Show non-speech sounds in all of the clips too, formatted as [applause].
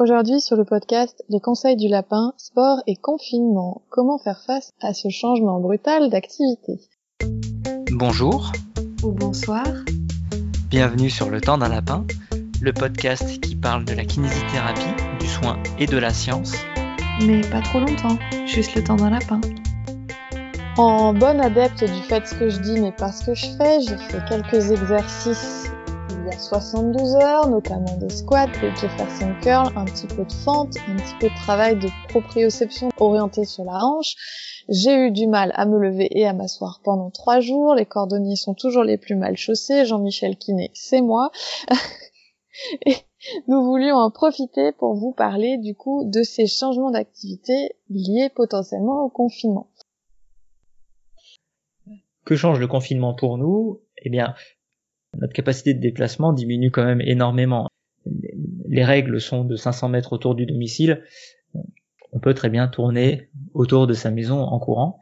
Aujourd'hui sur le podcast Les conseils du lapin, sport et confinement, comment faire face à ce changement brutal d'activité? Bonjour ou bonsoir. Bienvenue sur Le temps d'un lapin, le podcast qui parle de la kinésithérapie, du soin et de la science. Mais pas trop longtemps, juste le temps d'un lapin. En bonne adepte du fait ce que je dis mais pas ce que je fais, j'ai fait quelques exercices il y a 72 heures, notamment des squats, des Jefferson curl, un petit peu de fente, un petit peu de travail de proprioception orienté sur la hanche. J'ai eu du mal à me lever et à m'asseoir pendant trois jours. Les cordonniers sont toujours les plus mal chaussés. Jean-Michel Kiné, c'est moi. [laughs] et nous voulions en profiter pour vous parler du coup de ces changements d'activité liés potentiellement au confinement. Que change le confinement pour nous? Eh bien, notre capacité de déplacement diminue quand même énormément. Les règles sont de 500 mètres autour du domicile. On peut très bien tourner autour de sa maison en courant,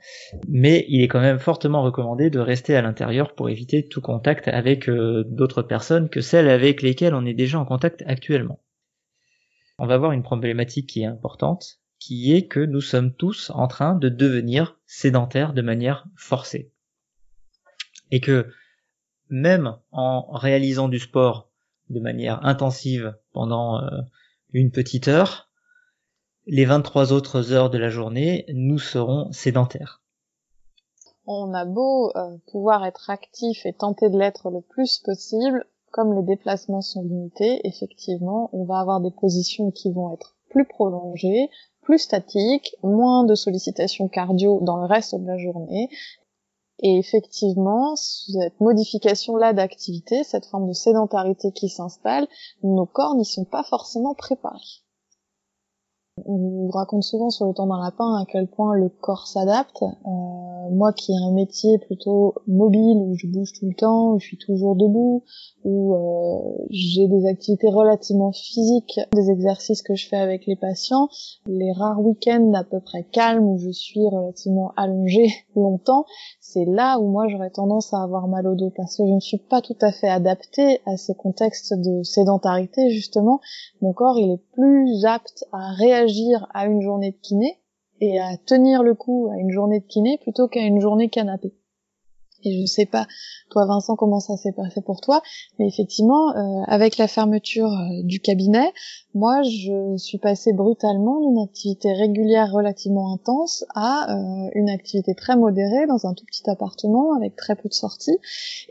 mais il est quand même fortement recommandé de rester à l'intérieur pour éviter tout contact avec euh, d'autres personnes que celles avec lesquelles on est déjà en contact actuellement. On va voir une problématique qui est importante, qui est que nous sommes tous en train de devenir sédentaires de manière forcée et que même en réalisant du sport de manière intensive pendant euh, une petite heure, les 23 autres heures de la journée, nous serons sédentaires. On a beau euh, pouvoir être actif et tenter de l'être le plus possible, comme les déplacements sont limités, effectivement, on va avoir des positions qui vont être plus prolongées, plus statiques, moins de sollicitations cardio dans le reste de la journée, et effectivement, cette modification-là d'activité, cette forme de sédentarité qui s'installe, nos corps n'y sont pas forcément préparés. On vous raconte souvent sur le temps d'un lapin à quel point le corps s'adapte. Euh, moi qui ai un métier plutôt mobile où je bouge tout le temps, où je suis toujours debout, où euh, j'ai des activités relativement physiques, des exercices que je fais avec les patients, les rares week-ends à peu près calmes où je suis relativement allongée [laughs] longtemps, c'est là où moi j'aurais tendance à avoir mal au dos parce que je ne suis pas tout à fait adaptée à ces contextes de sédentarité justement. Mon corps il est plus apte à réagir à une journée de kiné et à tenir le coup à une journée de kiné plutôt qu'à une journée canapé. Et je sais pas, toi Vincent, comment ça s'est passé pour toi, mais effectivement, euh, avec la fermeture euh, du cabinet, moi je suis passée brutalement d'une activité régulière relativement intense à euh, une activité très modérée dans un tout petit appartement avec très peu de sorties.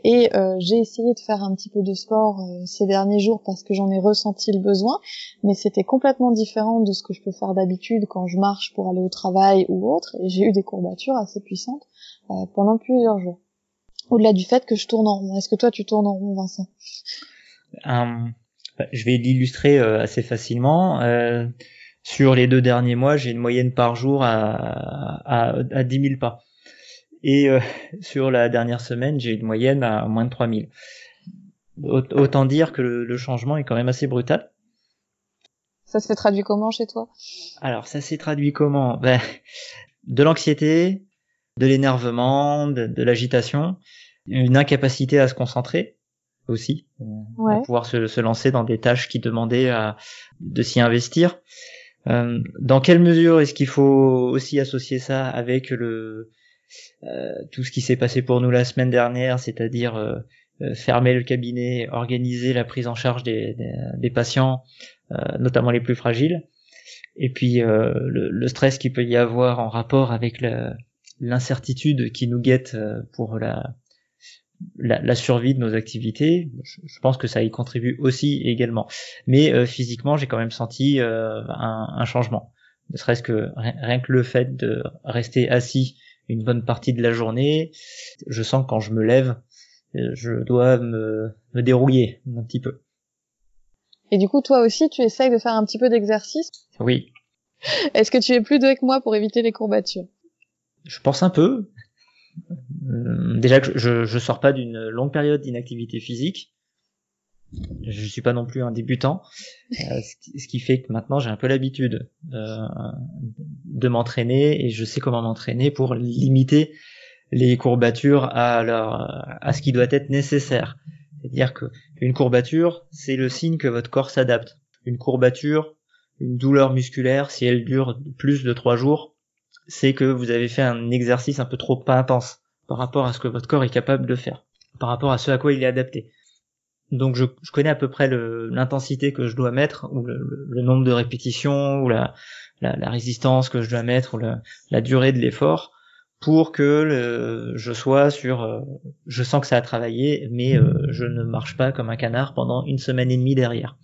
Et j'ai essayé de faire un petit peu de sport ces derniers jours parce que j'en ai ressenti le besoin, mais c'était complètement différent de ce que je peux faire d'habitude quand je marche pour aller au travail ou autre, et j'ai eu des courbatures assez puissantes pendant plusieurs jours au-delà du fait que je tourne en rond. Est-ce que toi tu tournes en rond, Vincent? Euh, Je vais l'illustrer euh, assez facilement. Euh, sur les deux derniers mois, j'ai une moyenne par jour à, à, à 10 000 pas. Et [laughs] sur la dernière semaine, j'ai une moyenne à moins de 3 000. Autant dire que le, changement est quand même assez brutal. Ça s'est traduit comment chez toi? Alors, ça s'est traduit comment? Ben, [laughs] De l'anxiété, de l'énervement, de l'agitation, une incapacité à se concentrer aussi, euh, à pouvoir se, lancer dans des tâches qui demandaient à, de s'y investir. Euh, dans quelle mesure est-ce qu'il faut aussi associer ça avec le euh, tout ce qui s'est passé pour nous la semaine dernière, c'est-à-dire fermer le cabinet, organiser la prise en charge des, des, patients, notamment les plus fragiles, et puis le, le, stress qu'il peut y avoir en rapport avec l'incertitude qui nous guette pour la la, survie de nos activités, je, pense que ça y contribue aussi également. Mais euh, physiquement, j'ai quand même senti euh, un, changement. Ne serait-ce que rien que le fait de rester assis une bonne partie de la journée, je sens que quand je me lève, euh, je dois me, me dérouiller un petit peu. Et du coup, toi aussi, tu essayes de faire un petit peu d'exercice? Oui. Est-ce que tu es plus doué que moi pour éviter les courbatures? Je pense un peu. Euh, déjà que je, je sors pas d'une longue période d'inactivité physique. Je suis pas non plus un débutant, euh, ce, qui, fait que maintenant j'ai un peu l'habitude euh, de m'entraîner et je sais comment m'entraîner pour limiter les courbatures à leur à ce qui doit être nécessaire. C'est-à-dire que une courbature, c'est le signe que votre corps s'adapte. Une courbature, une douleur musculaire, si elle dure plus de trois jours, c'est que vous avez fait un exercice un peu trop intense par rapport à ce que votre corps est capable de faire, par rapport à ce à quoi il est adapté. Donc je, connais à peu près l'intensité que je dois mettre, ou le, nombre de répétitions, ou la, résistance que je dois mettre, ou la, durée de l'effort, pour que je sois sur... Euh, je sens que ça a travaillé, mais euh, je ne marche pas comme un canard pendant une semaine et demie derrière.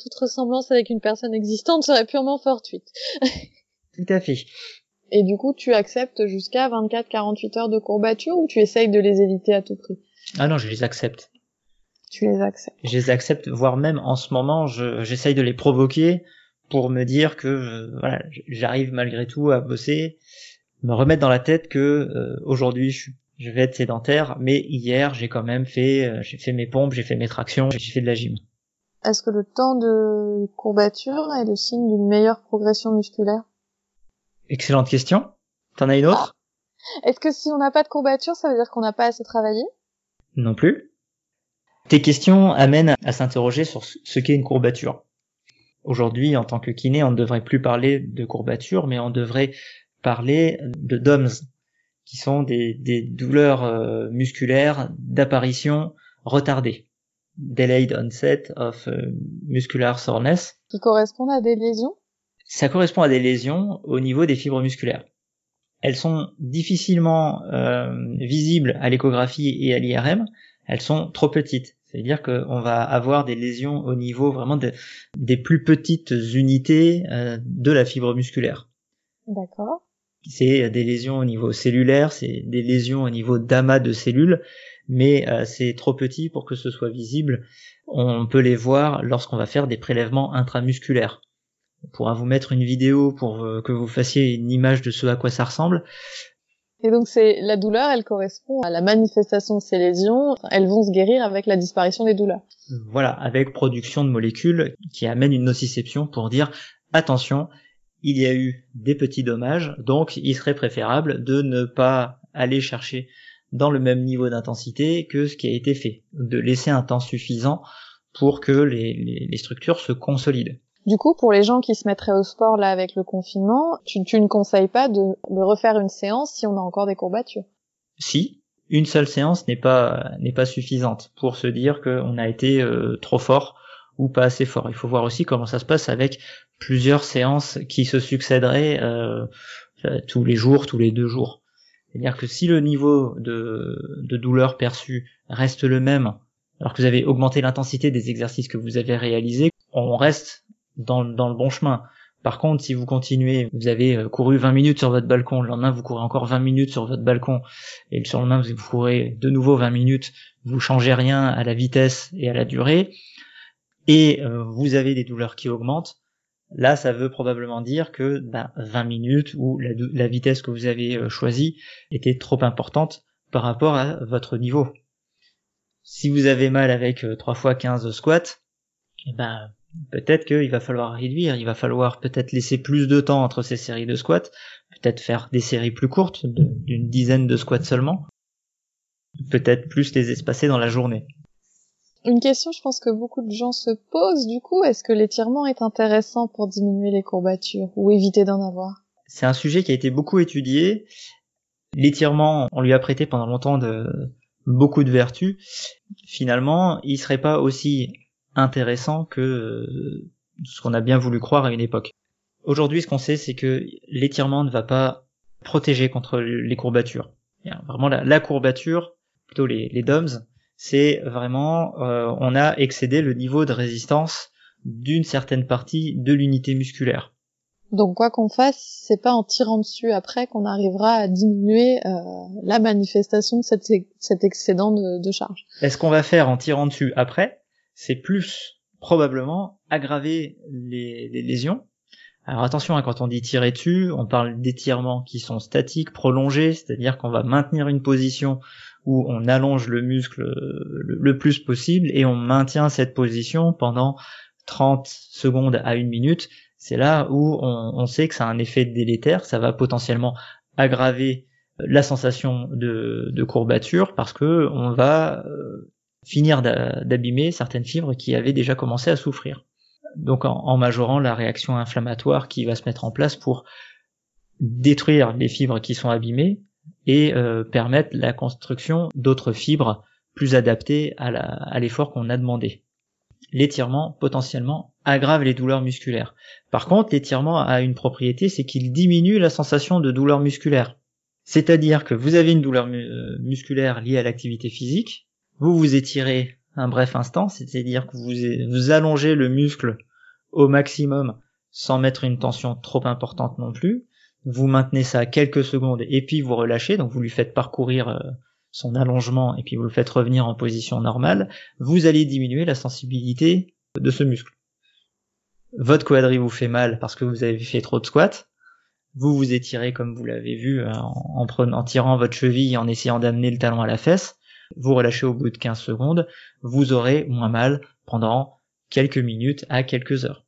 Toute ressemblance avec une personne existante serait purement fortuite. Tout à fait. Et du coup, tu acceptes jusqu'à 24-48 heures de courbature ou tu essayes de les éviter à tout prix? Ah non, je les accepte. Tu les acceptes Je les accepte, voire même en ce moment, j'essaye de les provoquer pour me dire que euh, voilà, j'arrive malgré tout à bosser, me remettre dans la tête que euh, aujourd'hui je, je, vais être sédentaire, mais hier j'ai quand même fait, euh, j'ai fait mes pompes, j'ai fait mes tractions, j'ai fait de la gym. Est-ce que le temps de courbature est le signe d'une meilleure progression musculaire? Excellente question. T'en as une autre? Est-ce que si on n'a pas de courbature, ça veut dire qu'on n'a pas assez travaillé? Non plus. Tes questions amènent à s'interroger sur ce qu'est une courbature. Aujourd'hui, en tant que kiné, on ne devrait plus parler de courbature, mais on devrait parler de DOMS, qui sont des, douleurs euh, musculaires d'apparition retardée. Delayed onset of euh, muscular soreness. Qui correspondent à des lésions? Ça correspond à des lésions au niveau des fibres musculaires. Elles sont difficilement euh, visibles à l'échographie et à l'IRM, elles sont trop petites. C'est-à-dire qu'on va avoir des lésions au niveau vraiment des plus petites unités euh, de la fibre musculaire. D'accord. C'est des lésions au niveau cellulaire, c'est des lésions au niveau d'amas de cellules, mais euh, c'est trop petit pour que ce soit visible. On peut les voir lorsqu'on va faire des prélèvements intramusculaires on pourra vous mettre une vidéo pour euh, que vous fassiez une image de ce à quoi ça ressemble. Et donc c'est la douleur, elle correspond à la manifestation de ces lésions. Elles vont se guérir avec la disparition des douleurs. Voilà, avec production de molécules qui amènent une nociception pour dire attention, il y a eu des petits dommages, donc il serait préférable de ne pas aller chercher dans le même niveau d'intensité que ce qui a été fait, de laisser un temps suffisant pour que les, les structures se consolident. Du coup, pour les gens qui se mettraient au sport là avec le confinement, tu, ne conseilles pas de, refaire une séance si on a encore des courbatures? Si, une seule séance n'est pas n'est pas suffisante pour se dire qu'on a été euh, trop fort ou pas assez fort. Il faut voir aussi comment ça se passe avec plusieurs séances qui se succéderaient euh, euh, tous les jours, tous les deux jours. C'est-à-dire que si le niveau de, de douleur perçu reste le même, alors que vous avez augmenté l'intensité des exercices que vous avez réalisés, on reste dans, dans le bon chemin. Par contre, si vous continuez, vous avez euh, couru 20 minutes sur votre balcon, le lendemain vous courez encore 20 minutes sur votre balcon, et le lendemain vous courez de nouveau 20 minutes, vous changez rien à la vitesse et à la durée, et euh, vous avez des douleurs qui augmentent, là ça veut probablement dire que 20 ben, minutes ou la, la, vitesse que vous avez euh, choisie était trop importante par rapport à votre niveau. Si vous avez mal avec 3 fois 15 squats, eh ben peut-être qu'il va falloir réduire, il va falloir peut-être laisser plus de temps entre ces séries de squats, peut-être faire des séries plus courtes, d'une dizaine de squats seulement, peut-être plus les espacer dans la journée. Une question, je pense que beaucoup de gens se posent, du coup, est-ce que l'étirement est intéressant pour diminuer les courbatures ou éviter d'en avoir? C'est un sujet qui a été beaucoup étudié. L'étirement, on lui a prêté pendant longtemps de beaucoup de vertus. Finalement, il serait pas aussi intéressant que euh, ce qu'on a bien voulu croire à une époque. Aujourd'hui, ce qu'on sait, c'est que l'étirement ne va pas protéger contre les courbatures. Vraiment, la, courbature, plutôt les, les DOMS, c'est vraiment, euh, on a excédé le niveau de résistance d'une certaine partie de l'unité musculaire. Donc quoi qu'on fasse, c'est pas en tirant dessus après qu'on arrivera à diminuer euh, la manifestation de cet, cet excédent de, de charge. Est-ce qu'on va faire en tirant dessus après? C'est plus probablement aggraver les, lésions. Alors attention, hein, quand on dit tirer dessus, on parle d'étirements qui sont statiques, prolongés, c'est-à-dire qu'on va maintenir une position où on allonge le muscle le, plus possible et on maintient cette position pendant 30 secondes à une minute. C'est là où on, sait que ça a un effet délétère, ça va potentiellement aggraver la sensation de, de courbature parce que on va euh, finir d'abîmer certaines fibres qui avaient déjà commencé à souffrir. donc en, majorant la réaction inflammatoire qui va se mettre en place pour détruire les fibres qui sont abîmées et euh, permettre la construction d'autres fibres plus adaptées à l'effort qu'on a demandé. L'étirement potentiellement aggrave les douleurs musculaires. Par contre, l'étirement a une propriété, c'est qu'il diminue la sensation de douleur musculaire. C'est-à-dire que vous avez une douleur euh, musculaire liée à l'activité physique, vous vous étirez un bref instant, c'est-à-dire que vous, vous allongez le muscle au maximum sans mettre une tension trop importante non plus. Vous maintenez ça quelques secondes et puis vous relâchez, donc vous lui faites parcourir euh, son allongement et puis vous le faites revenir en position normale. Vous allez diminuer la sensibilité de ce muscle. Votre quadri vous fait mal parce que vous avez fait trop de squats. Vous vous étirez comme vous l'avez vu euh, en, en tirant votre cheville en essayant d'amener le talon à la fesse vous relâchez au bout de 15 secondes, vous aurez moins mal pendant quelques minutes à quelques heures.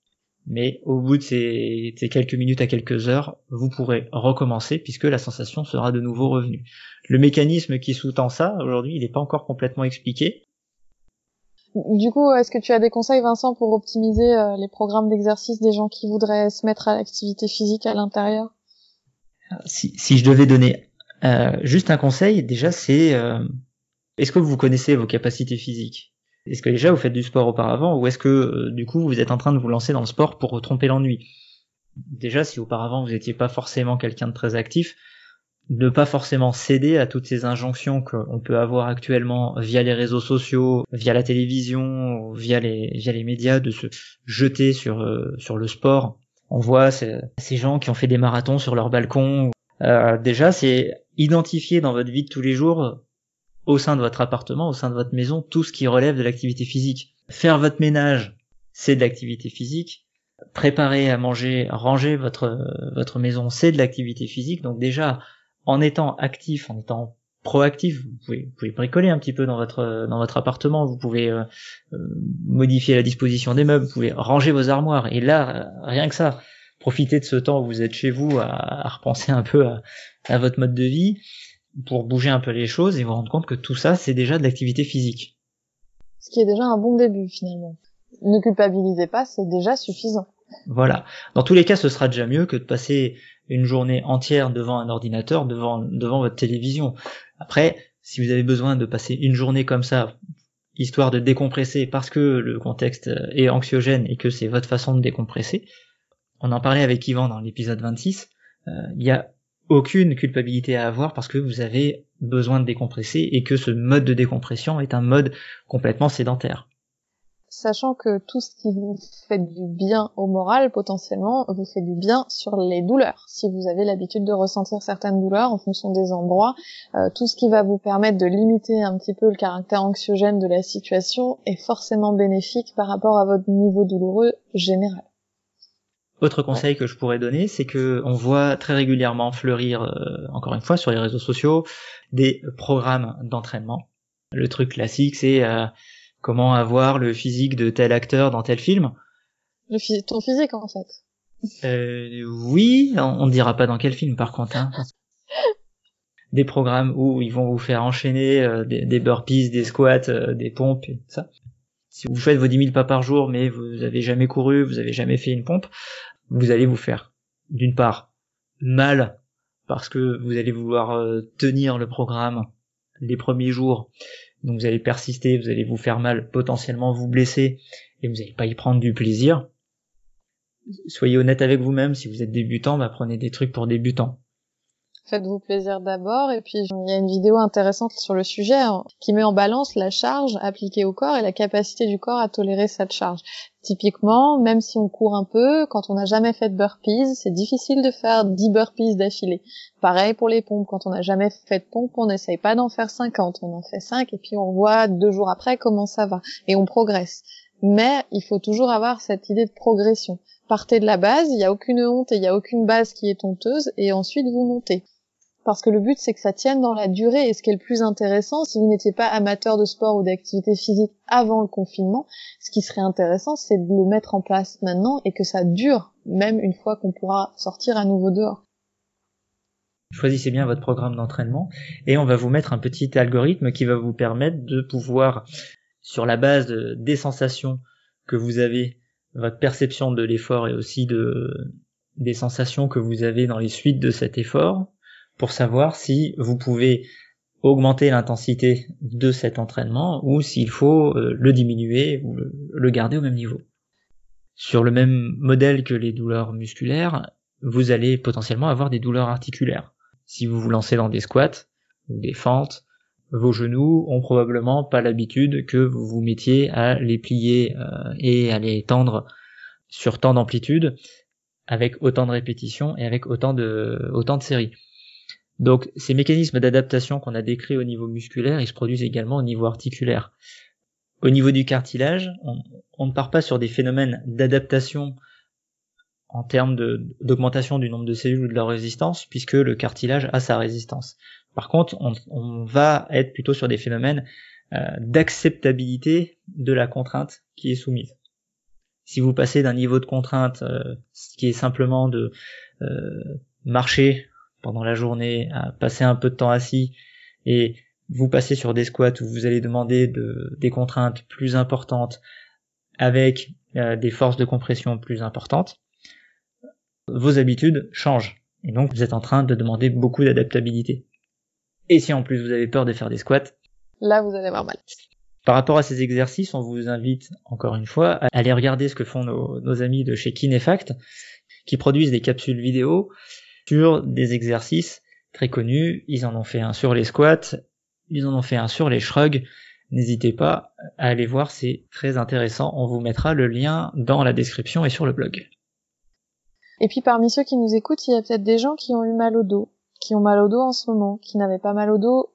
Mais au bout de ces, quelques minutes à quelques heures, vous pourrez recommencer puisque la sensation sera de nouveau revenue. Le mécanisme qui sous-tend ça, aujourd'hui, il n'est pas encore complètement expliqué. Du coup, est-ce que tu as des conseils, Vincent, pour optimiser euh, les programmes d'exercice des gens qui voudraient se mettre à l'activité physique à l'intérieur? Si, je devais donner euh, juste un conseil, déjà, c'est euh, est-ce que vous connaissez vos capacités physiques? Est-ce que déjà vous faites du sport auparavant ou est-ce que euh, du coup vous êtes en train de vous lancer dans le sport pour tromper l'ennui? Déjà, si auparavant vous n'étiez pas forcément quelqu'un de très actif, ne pas forcément céder à toutes ces injonctions qu'on peut avoir actuellement via les réseaux sociaux, via la télévision, via les, médias, de se jeter sur, euh, le sport. On voit ces, gens qui ont fait des marathons sur leur balcon. Euh, déjà, c'est identifier dans votre vie de tous les jours au sein de votre appartement, au sein de votre maison, tout ce qui relève de l'activité physique. Faire votre ménage, c'est de l'activité physique. Préparer à manger, ranger votre votre maison, c'est de l'activité physique. Donc déjà, en étant actif, en étant proactif, vous pouvez, bricoler un petit peu dans votre dans votre appartement, vous pouvez euh, euh, modifier la disposition des meubles, vous pouvez ranger vos armoires. Et là, rien que ça, profitez de ce temps où vous êtes chez vous à, repenser un peu à votre mode de vie pour bouger un peu les choses et vous rendre compte que tout ça, c'est déjà de l'activité physique. Ce qui est déjà un bon début finalement. Ne culpabilisez pas, c'est déjà suffisant. Voilà. Dans tous les cas, ce sera déjà mieux que de passer une journée entière devant un ordinateur, devant, devant votre télévision. Après, si vous avez besoin de passer une journée comme ça, histoire de décompresser parce que le contexte est anxiogène et que c'est votre façon de décompresser, on en parlait avec Yvan dans l'épisode 26, euh, il y a aucune culpabilité à avoir parce que vous avez besoin de décompresser et que ce mode de décompression est un mode complètement sédentaire. Sachant que tout ce qui vous fait du bien au moral, potentiellement, vous fait du bien sur les douleurs. Si vous avez l'habitude de ressentir certaines douleurs en fonction des endroits, euh, tout ce qui va vous permettre de limiter un petit peu le caractère anxiogène de la situation est forcément bénéfique par rapport à votre niveau douloureux général. Autre conseil que je pourrais donner, c'est que on voit très régulièrement fleurir, euh, encore une fois, sur les réseaux sociaux, des programmes d'entraînement. Le truc classique, c'est euh, comment avoir le physique de tel acteur dans tel film. Le ton physique, en fait. Euh, oui, on ne dira pas dans quel film, par contre. Hein. [laughs] des programmes où ils vont vous faire enchaîner euh, des, des, burpees, des squats, des pompes et tout ça si vous faites vos 10 000 pas par jour, mais vous avez jamais couru, vous avez jamais fait une pompe, vous allez vous faire, d'une part, mal, parce que vous allez vouloir euh, tenir le programme les premiers jours, donc vous allez persister, vous allez vous faire mal, potentiellement vous blesser, et vous n'allez pas y prendre du plaisir. Soyez honnête avec vous-même, si vous êtes débutant, bah prenez des trucs pour débutants faites-vous plaisir d'abord. Et puis, il y a une vidéo intéressante sur le sujet hein, qui met en balance la charge appliquée au corps et la capacité du corps à tolérer cette charge. Typiquement, même si on court un peu, quand on n'a jamais fait de burpees, c'est difficile de faire 10 burpees d'affilée. Pareil pour les pompes, quand on n'a jamais fait de pompe, on n'essaye pas d'en faire 50, on en fait 5 et puis on voit deux jours après comment ça va et on progresse. Mais il faut toujours avoir cette idée de progression. Partez de la base, il n'y a aucune honte et il n'y a aucune base qui est honteuse et ensuite vous montez parce que le but c'est que ça tienne dans la durée. Et ce qui est le plus intéressant si vous n'étiez pas amateur de sport ou d'activité physique avant le confinement ce qui serait intéressant c'est de le mettre en place maintenant et que ça dure même une fois qu'on pourra sortir à nouveau dehors. Choisissez bien votre programme d'entraînement et on va vous mettre un petit algorithme qui va vous permettre de pouvoir sur la base des sensations que vous avez votre perception de l'effort et aussi de des sensations que vous avez dans les suites de cet effort pour savoir si vous pouvez augmenter l'intensité de cet entraînement ou s'il faut euh, le diminuer ou le garder au même niveau. Sur le même modèle que les douleurs musculaires, vous allez potentiellement avoir des douleurs articulaires. Si vous vous lancez dans des squats ou des fentes, vos genoux ont probablement pas l'habitude que vous vous mettiez à les plier euh, et à les tendre sur tant d'amplitude avec autant de répétitions et avec autant de autant de séries. Donc ces mécanismes d'adaptation qu'on a décrits au niveau musculaire, ils se produisent également au niveau articulaire. Au niveau du cartilage, on, ne part pas sur des phénomènes d'adaptation en termes d'augmentation du nombre de cellules ou de leur résistance, puisque le cartilage a sa résistance. Par contre, on, va être plutôt sur des phénomènes euh, d'acceptabilité de la contrainte qui est soumise. Si vous passez d'un niveau de contrainte euh, qui est simplement de euh, marcher pendant la journée, à passer un peu de temps assis, et vous passez sur des squats où vous allez demander de, des contraintes plus importantes avec des forces de compression plus importantes, vos habitudes changent. Et donc vous êtes en train de demander beaucoup d'adaptabilité. Et si en plus vous avez peur de faire des squats, là vous allez avoir mal. Par rapport à ces exercices, on vous invite encore une fois à aller regarder ce que font nos, amis de chez Kinefact, qui produisent des capsules vidéo sur des exercices très connus. Ils en ont fait un sur les squats, ils en ont fait un sur les shrugs. N'hésitez pas à aller voir, c'est très intéressant. On vous mettra le lien dans la description et sur le blog. Et puis parmi ceux qui nous écoutent, il y a peut-être des gens qui ont eu mal au dos, qui ont mal au dos en ce moment, qui n'avaient pas mal au dos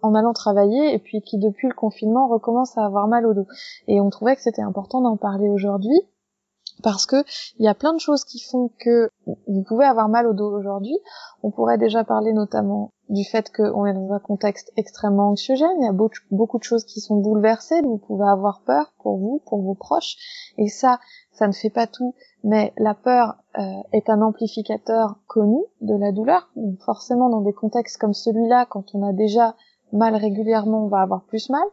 en allant travailler et puis qui depuis le confinement recommencent à avoir mal au dos. Et on trouvait que c'était important d'en parler aujourd'hui parce que il y a plein de choses qui font que vous pouvez avoir mal au dos aujourd'hui. On pourrait déjà parler notamment du fait qu'on est dans un contexte extrêmement anxiogène, il y a beaucoup de choses qui sont bouleversées, vous pouvez avoir peur pour vous, pour vos proches, et ça, ça ne fait pas tout, mais la peur euh, est un amplificateur connu de la douleur. Donc forcément, dans des contextes comme celui-là, quand on a déjà mal régulièrement, on va avoir plus mal.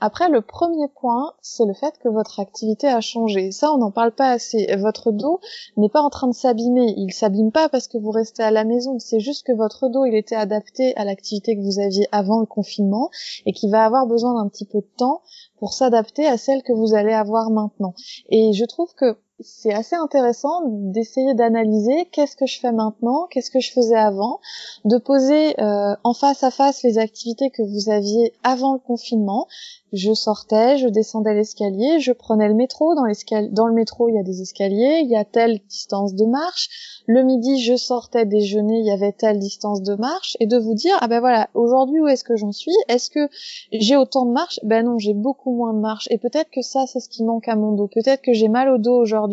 Après, le premier point, c'est le fait que votre activité a changé. Ça, on n'en parle pas assez. Votre dos n'est pas en train de s'abîmer. Il s'abîme pas parce que vous restez à la maison. C'est juste que votre dos, il était adapté à l'activité que vous aviez avant le confinement et qui va avoir besoin d'un petit peu de temps pour s'adapter à celle que vous allez avoir maintenant. Et je trouve que c'est assez intéressant d'essayer d'analyser qu'est-ce que je fais maintenant, qu'est-ce que je faisais avant, de poser euh, en face à face les activités que vous aviez avant le confinement. Je sortais, je descendais l'escalier, je prenais le métro. Dans, dans le métro, il y a des escaliers, il y a telle distance de marche. Le midi, je sortais déjeuner, il y avait telle distance de marche. Et de vous dire, ah ben voilà, aujourd'hui, où est-ce que j'en suis? Est-ce que j'ai autant de marche? Ben non, j'ai beaucoup moins de marche. Et peut-être que ça, c'est ce qui manque à mon dos. Peut-être que j'ai mal au dos aujourd'hui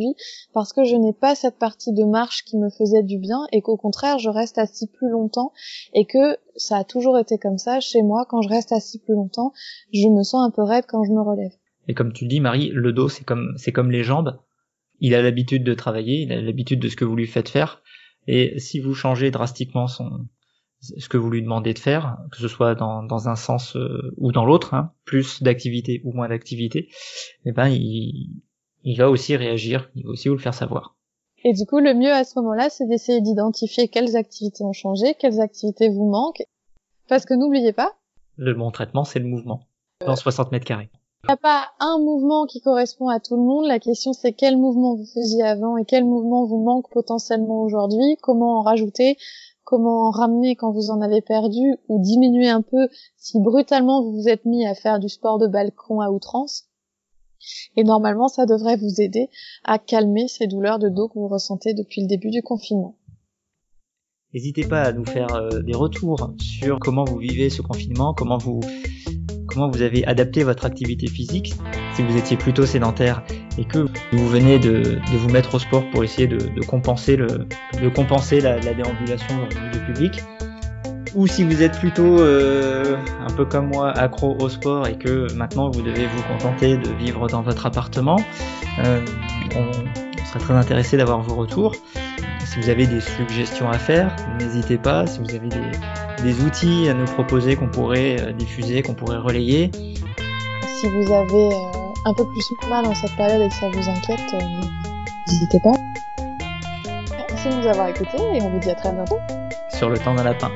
parce que je n'ai pas cette partie de marche qui me faisait du bien et qu'au contraire, je reste assis plus longtemps et que ça a toujours été comme ça chez moi. Quand je reste assis plus longtemps, je me sens un peu raide quand je me relève. Et comme tu dis, Marie, le dos, c'est comme, c'est comme les jambes. Il a l'habitude de travailler, il a l'habitude de ce que vous lui faites faire. Et si vous changez drastiquement son, ce que vous lui demandez de faire, que ce soit dans, dans un sens euh, ou dans l'autre, hein, plus d'activité ou moins d'activité, eh ben il, il va aussi réagir, il va aussi vous le faire savoir. Et du coup, le mieux à ce moment-là, c'est d'essayer d'identifier quelles activités ont changé, quelles activités vous manquent. Parce que n'oubliez pas. Le bon traitement, c'est le mouvement. Dans 60 mètres carrés. Il n'y a pas un mouvement qui correspond à tout le monde. La question, c'est quel mouvement vous faisiez avant et quel mouvement vous manque potentiellement aujourd'hui? Comment en rajouter? Comment en ramener quand vous en avez perdu ou diminuer un peu si brutalement vous vous êtes mis à faire du sport de balcon à outrance? Et normalement, ça devrait vous aider à calmer ces douleurs de dos que vous ressentez depuis le début du confinement. N'hésitez pas à nous faire euh, des retours sur comment vous vivez ce confinement, comment vous comment vous avez adapté votre activité physique. Si vous étiez plutôt sédentaire et que vous venez de, vous mettre au sport pour essayer de, compenser le de compenser la, la déambulation du public ou si vous êtes plutôt euh, un peu comme moi accro au sport et que maintenant vous devez vous contenter de vivre dans votre appartement, euh, on serait très intéressé d'avoir vos retours. Si vous avez des suggestions à faire, n'hésitez pas. Si vous avez des, outils à nous proposer qu'on pourrait euh, diffuser, qu'on pourrait relayer. Si vous avez un peu plus mal en cette période et que ça vous inquiète, euh, n'hésitez pas. Merci de nous avoir écoutés et on vous dit à très bientôt. Sur le temps d'un lapin.